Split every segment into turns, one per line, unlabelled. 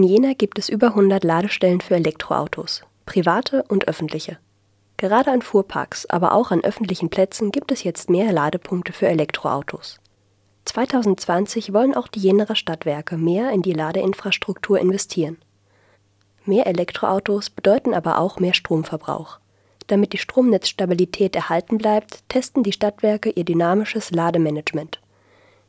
In Jena gibt es über 100 Ladestellen für Elektroautos, private und öffentliche. Gerade an Fuhrparks, aber auch an öffentlichen Plätzen gibt es jetzt mehr Ladepunkte für Elektroautos. 2020 wollen auch die Jenerer Stadtwerke mehr in die Ladeinfrastruktur investieren. Mehr Elektroautos bedeuten aber auch mehr Stromverbrauch. Damit die Stromnetzstabilität erhalten bleibt, testen die Stadtwerke ihr dynamisches Lademanagement.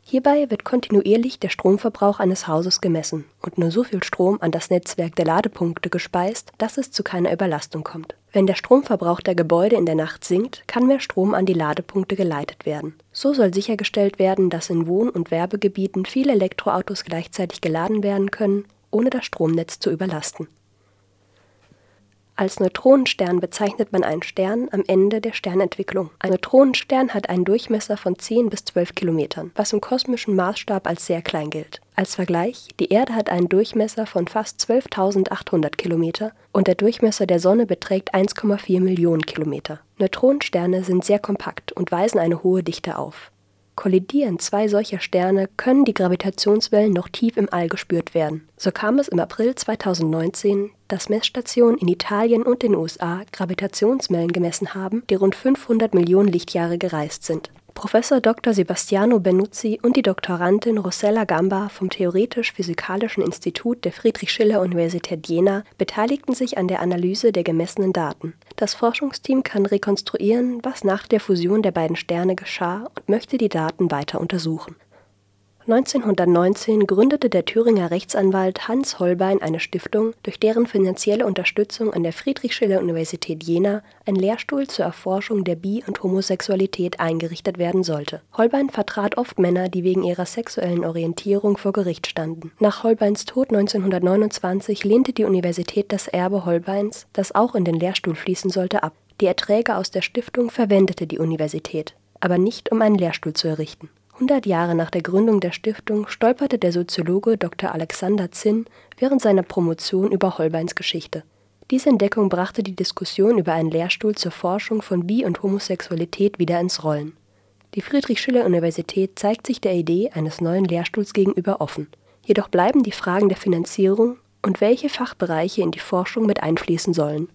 Hierbei wird kontinuierlich der Stromverbrauch eines Hauses gemessen und nur so viel Strom an das Netzwerk der Ladepunkte gespeist, dass es zu keiner Überlastung kommt. Wenn der Stromverbrauch der Gebäude in der Nacht sinkt, kann mehr Strom an die Ladepunkte geleitet werden. So soll sichergestellt werden, dass in Wohn- und Werbegebieten viele Elektroautos gleichzeitig geladen werden können, ohne das Stromnetz zu überlasten. Als Neutronenstern bezeichnet man einen Stern am Ende der Sternentwicklung. Ein Neutronenstern hat einen Durchmesser von 10 bis 12 Kilometern, was im kosmischen Maßstab als sehr klein gilt. Als Vergleich, die Erde hat einen Durchmesser von fast 12.800 Kilometer und der Durchmesser der Sonne beträgt 1,4 Millionen Kilometer. Neutronensterne sind sehr kompakt und weisen eine hohe Dichte auf. Kollidieren zwei solcher Sterne, können die Gravitationswellen noch tief im All gespürt werden. So kam es im April 2019, dass Messstationen in Italien und den USA Gravitationswellen gemessen haben, die rund 500 Millionen Lichtjahre gereist sind. Professor Dr. Sebastiano Benuzzi und die Doktorandin Rossella Gamba vom Theoretisch-Physikalischen Institut der Friedrich-Schiller-Universität Jena beteiligten sich an der Analyse der gemessenen Daten. Das Forschungsteam kann rekonstruieren, was nach der Fusion der beiden Sterne geschah und möchte die Daten weiter untersuchen 1919 gründete der Thüringer Rechtsanwalt Hans Holbein eine Stiftung, durch deren finanzielle Unterstützung an der Friedrich-Schiller-Universität Jena ein Lehrstuhl zur Erforschung der Bi und Homosexualität eingerichtet werden sollte. Holbein vertrat oft Männer, die wegen ihrer sexuellen Orientierung vor Gericht standen. Nach Holbeins Tod 1929 lehnte die Universität das Erbe Holbeins, das auch in den Lehrstuhl fließen sollte, ab. Die Erträge aus der Stiftung verwendete die Universität, aber nicht um einen Lehrstuhl zu errichten 100 Jahre nach der Gründung der Stiftung stolperte der Soziologe Dr. Alexander Zinn während seiner Promotion über Holbeins Geschichte. Diese Entdeckung brachte die Diskussion über einen Lehrstuhl zur Forschung von Bi- und Homosexualität wieder ins Rollen. Die Friedrich-Schiller-Universität zeigt sich der Idee eines neuen Lehrstuhls gegenüber offen. Jedoch bleiben die Fragen der Finanzierung und welche Fachbereiche in die Forschung mit einfließen sollen